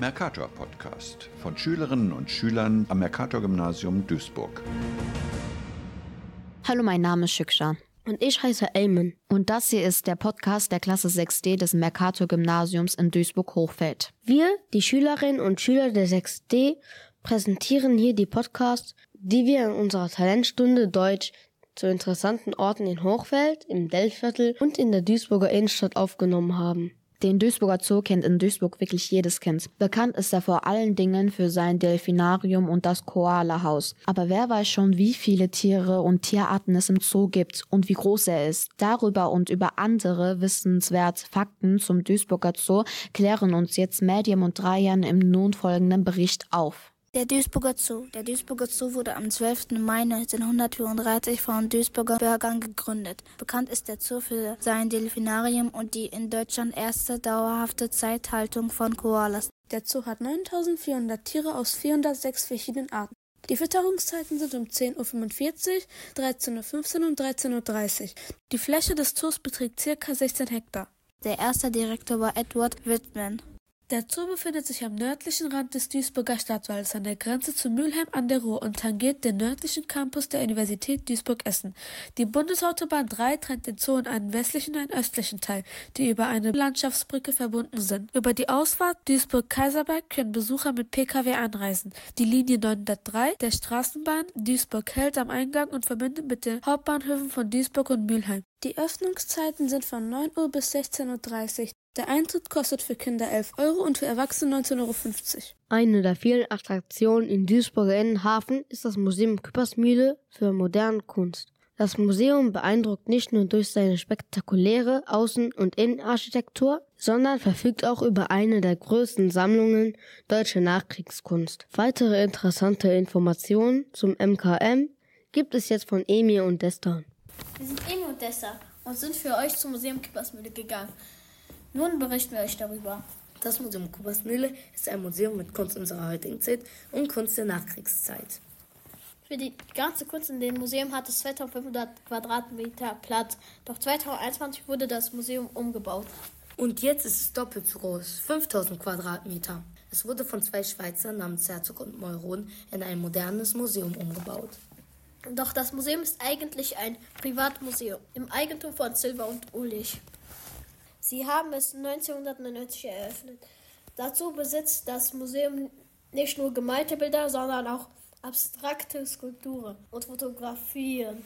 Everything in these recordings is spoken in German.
Mercator Podcast von Schülerinnen und Schülern am Mercator Gymnasium Duisburg. Hallo, mein Name ist Schükscha. Und ich heiße Elmen. Und das hier ist der Podcast der Klasse 6D des Mercator Gymnasiums in Duisburg-Hochfeld. Wir, die Schülerinnen und Schüler der 6D, präsentieren hier die Podcasts, die wir in unserer Talentstunde Deutsch zu interessanten Orten in Hochfeld, im Delviertel und in der Duisburger Innenstadt aufgenommen haben. Den Duisburger Zoo kennt in Duisburg wirklich jedes Kind. Bekannt ist er vor allen Dingen für sein Delfinarium und das Koala-Haus. Aber wer weiß schon, wie viele Tiere und Tierarten es im Zoo gibt und wie groß er ist. Darüber und über andere wissenswerte Fakten zum Duisburger Zoo klären uns jetzt Medium und Dreiern im nun folgenden Bericht auf. Der Duisburger Zoo. Der Duisburger Zoo wurde am 12. Mai 1934 von Duisburger Bürgern gegründet. Bekannt ist der Zoo für sein Delfinarium und die in Deutschland erste dauerhafte Zeithaltung von Koalas. Der Zoo hat 9400 Tiere aus 406 verschiedenen Arten. Die Fütterungszeiten sind um 10.45 Uhr, 13.15 Uhr und 13.30 Uhr. Die Fläche des Zoos beträgt ca. 16 Hektar. Der erste Direktor war Edward Whitman. Der Zoo befindet sich am nördlichen Rand des Duisburger Stadtwalds an der Grenze zu Mülheim an der Ruhr und tangiert den nördlichen Campus der Universität Duisburg-Essen. Die Bundesautobahn 3 trennt den Zoo in einen westlichen und einen östlichen Teil, die über eine Landschaftsbrücke verbunden sind. Über die Ausfahrt Duisburg-Kaiserberg können Besucher mit Pkw anreisen. Die Linie 903 der Straßenbahn Duisburg hält am Eingang und verbindet mit den Hauptbahnhöfen von Duisburg und Mülheim. Die Öffnungszeiten sind von 9 Uhr bis 16.30 Uhr. Der Eintritt kostet für Kinder 11 Euro und für Erwachsene 19,50 Euro. Eine der vielen Attraktionen in Duisburger Innenhafen ist das Museum Küppersmühle für moderne Kunst. Das Museum beeindruckt nicht nur durch seine spektakuläre Außen- und Innenarchitektur, sondern verfügt auch über eine der größten Sammlungen deutscher Nachkriegskunst. Weitere interessante Informationen zum MKM gibt es jetzt von Emir und Destan. Wir sind Emir und Desta und sind für euch zum Museum Küppersmühle gegangen. Nun berichten wir euch darüber. Das Museum Kuppersmühle ist ein Museum mit Kunst unserer heutigen Zeit und Kunst der Nachkriegszeit. Für die ganze Kunst in dem Museum hat es 2500 Quadratmeter Platz. Doch 2021 wurde das Museum umgebaut. Und jetzt ist es doppelt so groß, 5000 Quadratmeter. Es wurde von zwei Schweizern namens Herzog und Meuron in ein modernes Museum umgebaut. Doch das Museum ist eigentlich ein Privatmuseum im Eigentum von Silva und Ulich. Sie haben es 1999 eröffnet. Dazu besitzt das Museum nicht nur gemalte Bilder, sondern auch abstrakte Skulpturen und Fotografien.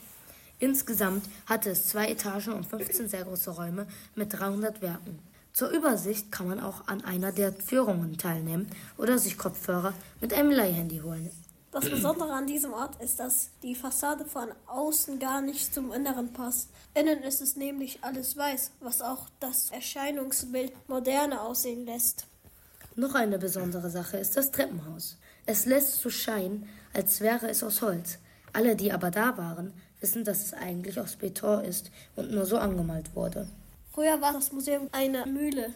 Insgesamt hatte es zwei Etagen und 15 sehr große Räume mit 300 Werken. Zur Übersicht kann man auch an einer der Führungen teilnehmen oder sich Kopfhörer mit einem Leihhandy holen. Das Besondere an diesem Ort ist, dass die Fassade von außen gar nicht zum Inneren passt. Innen ist es nämlich alles weiß, was auch das Erscheinungsbild moderner aussehen lässt. Noch eine besondere Sache ist das Treppenhaus. Es lässt so scheinen, als wäre es aus Holz. Alle, die aber da waren, wissen, dass es eigentlich aus Beton ist und nur so angemalt wurde. Früher war das Museum eine Mühle.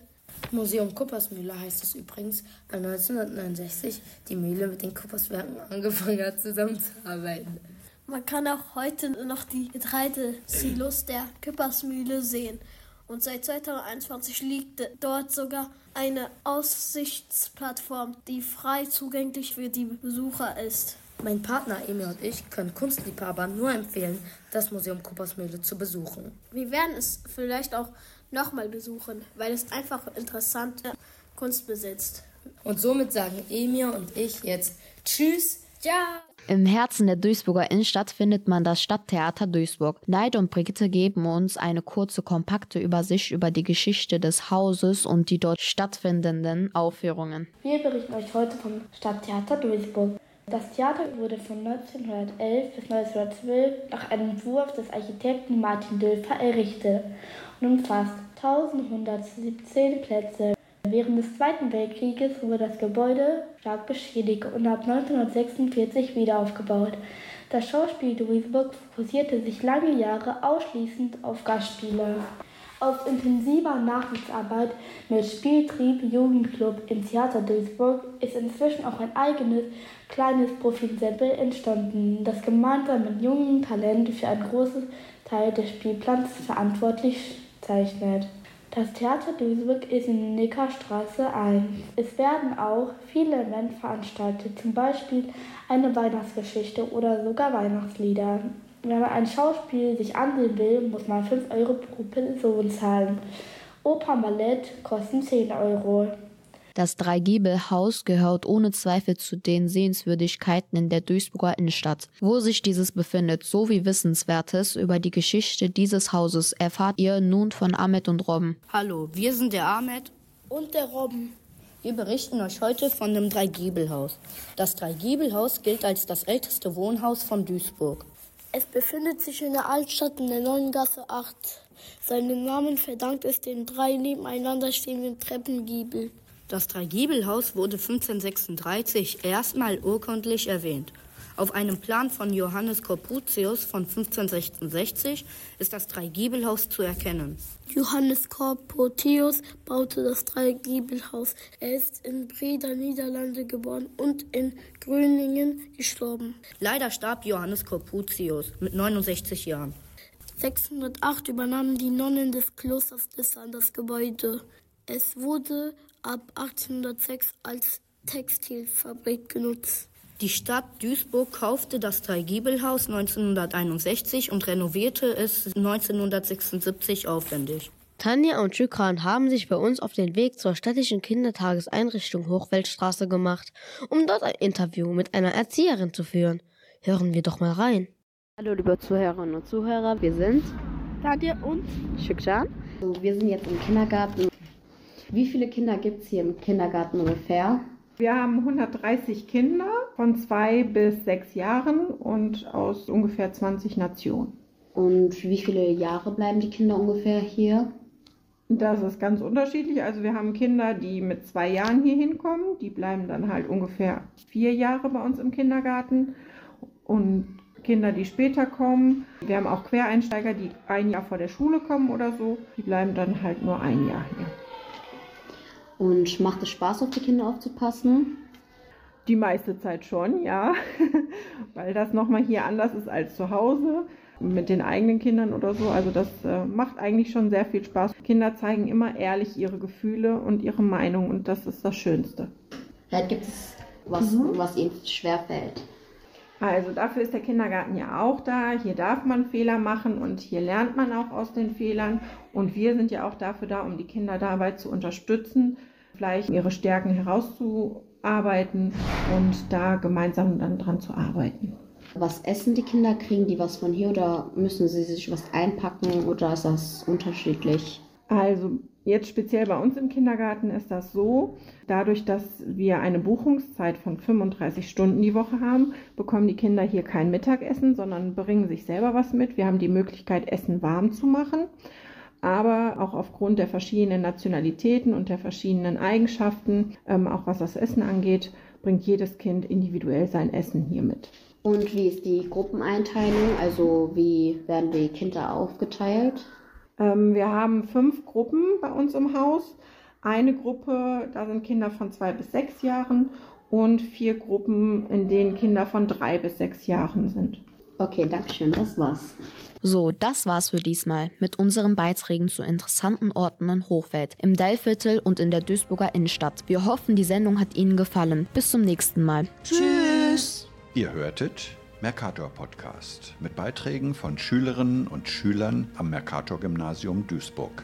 Museum Kuppersmühle heißt es übrigens, weil 1969 die Mühle mit den Kupperswerken angefangen hat zusammenzuarbeiten. Man kann auch heute noch die Getreidesilos der Küppersmühle sehen. Und seit 2021 liegt dort sogar eine Aussichtsplattform, die frei zugänglich für die Besucher ist. Mein Partner Emil und ich können Kunstliebhabern nur empfehlen, das Museum Kuppersmühle zu besuchen. Wir werden es vielleicht auch nochmal besuchen, weil es einfach interessante Kunst besitzt. Und somit sagen Emir und ich jetzt Tschüss. Ja. Im Herzen der Duisburger Innenstadt findet man das Stadttheater Duisburg. Neid und Brigitte geben uns eine kurze, kompakte Übersicht über die Geschichte des Hauses und die dort stattfindenden Aufführungen. Wir berichten euch heute vom Stadttheater Duisburg. Das Theater wurde von 1911 bis 1912 nach einem Entwurf des Architekten Martin Dülfer errichtet und umfasst 1117 Plätze. Während des Zweiten Weltkrieges wurde das Gebäude stark beschädigt und ab 1946 wieder aufgebaut. Das Schauspiel Duisburg fokussierte sich lange Jahre ausschließend auf Gastspiele. Aus intensiver Nachwuchsarbeit mit Spieltrieb Jugendclub im Theater Duisburg ist inzwischen auch ein eigenes kleines Profilensemble entstanden, das gemeinsam mit jungen Talenten für einen großen Teil des Spielplans verantwortlich zeichnet. Das Theater Duisburg ist in Neckarstraße 1. Es werden auch viele Events veranstaltet, zum Beispiel eine Weihnachtsgeschichte oder sogar Weihnachtslieder. Wenn man ein Schauspiel sich ansehen will, muss man 5 Euro pro Person zahlen. Oper und Ballett kosten 10 Euro. Das Dreigiebelhaus gehört ohne Zweifel zu den Sehenswürdigkeiten in der Duisburger Innenstadt. Wo sich dieses befindet, sowie Wissenswertes über die Geschichte dieses Hauses erfahrt ihr nun von Ahmed und Robben. Hallo, wir sind der Ahmed und der Robben. Wir berichten euch heute von dem Dreigiebelhaus. Das Dreigiebelhaus gilt als das älteste Wohnhaus von Duisburg. Es befindet sich in der Altstadt in der Neuen Gasse 8. Seinen Namen verdankt es den drei nebeneinander stehenden Treppengiebel. Das Dreigiebelhaus wurde 1536 erstmal urkundlich erwähnt. Auf einem Plan von Johannes Corputius von 1566 ist das Dreigiebelhaus zu erkennen. Johannes Corputius baute das Dreigiebelhaus. Er ist in Breda, Niederlande geboren und in Gröningen gestorben. Leider starb Johannes Corputius mit 69 Jahren. 608 übernahmen die Nonnen des Klosters Lissabon das Gebäude. Es wurde ab 1806 als Textilfabrik genutzt. Die Stadt Duisburg kaufte das Dreigiebelhaus 1961 und renovierte es 1976 aufwendig. Tanja und Schükran haben sich bei uns auf den Weg zur städtischen Kindertageseinrichtung Hochweltstraße gemacht, um dort ein Interview mit einer Erzieherin zu führen. Hören wir doch mal rein. Hallo liebe Zuhörerinnen und Zuhörer, wir sind Tanja und Schükran. Wir sind jetzt im Kindergarten wie viele Kinder gibt es hier im Kindergarten ungefähr? Wir haben 130 Kinder von zwei bis sechs Jahren und aus ungefähr 20 Nationen. Und wie viele Jahre bleiben die Kinder ungefähr hier? Das ist ganz unterschiedlich. Also wir haben Kinder, die mit zwei Jahren hier hinkommen. Die bleiben dann halt ungefähr vier Jahre bei uns im Kindergarten. Und Kinder, die später kommen. Wir haben auch Quereinsteiger, die ein Jahr vor der Schule kommen oder so. Die bleiben dann halt nur ein Jahr hier. Und macht es Spaß, auf die Kinder aufzupassen? Die meiste Zeit schon, ja. Weil das nochmal hier anders ist als zu Hause mit den eigenen Kindern oder so. Also das äh, macht eigentlich schon sehr viel Spaß. Kinder zeigen immer ehrlich ihre Gefühle und ihre Meinung und das ist das Schönste. Vielleicht gibt es was, mhm. was ihnen schwerfällt. Also dafür ist der Kindergarten ja auch da. Hier darf man Fehler machen und hier lernt man auch aus den Fehlern. Und wir sind ja auch dafür da, um die Kinder dabei zu unterstützen, vielleicht ihre Stärken herauszuarbeiten und da gemeinsam dann dran zu arbeiten. Was essen die Kinder? Kriegen die was von hier oder müssen sie sich was einpacken oder ist das unterschiedlich? Also jetzt speziell bei uns im Kindergarten ist das so, dadurch, dass wir eine Buchungszeit von 35 Stunden die Woche haben, bekommen die Kinder hier kein Mittagessen, sondern bringen sich selber was mit. Wir haben die Möglichkeit, Essen warm zu machen. Aber auch aufgrund der verschiedenen Nationalitäten und der verschiedenen Eigenschaften, ähm, auch was das Essen angeht, bringt jedes Kind individuell sein Essen hier mit. Und wie ist die Gruppeneinteilung? Also wie werden die Kinder aufgeteilt? Ähm, wir haben fünf Gruppen bei uns im Haus. Eine Gruppe, da sind Kinder von zwei bis sechs Jahren und vier Gruppen, in denen Kinder von drei bis sechs Jahren sind. Okay, danke schön, das war's. So, das war's für diesmal mit unseren Beiträgen zu interessanten Orten in Hochfeld, im Dellviertel und in der Duisburger Innenstadt. Wir hoffen, die Sendung hat Ihnen gefallen. Bis zum nächsten Mal. Tschüss! Ihr hörtet Mercator Podcast mit Beiträgen von Schülerinnen und Schülern am Mercator Gymnasium Duisburg.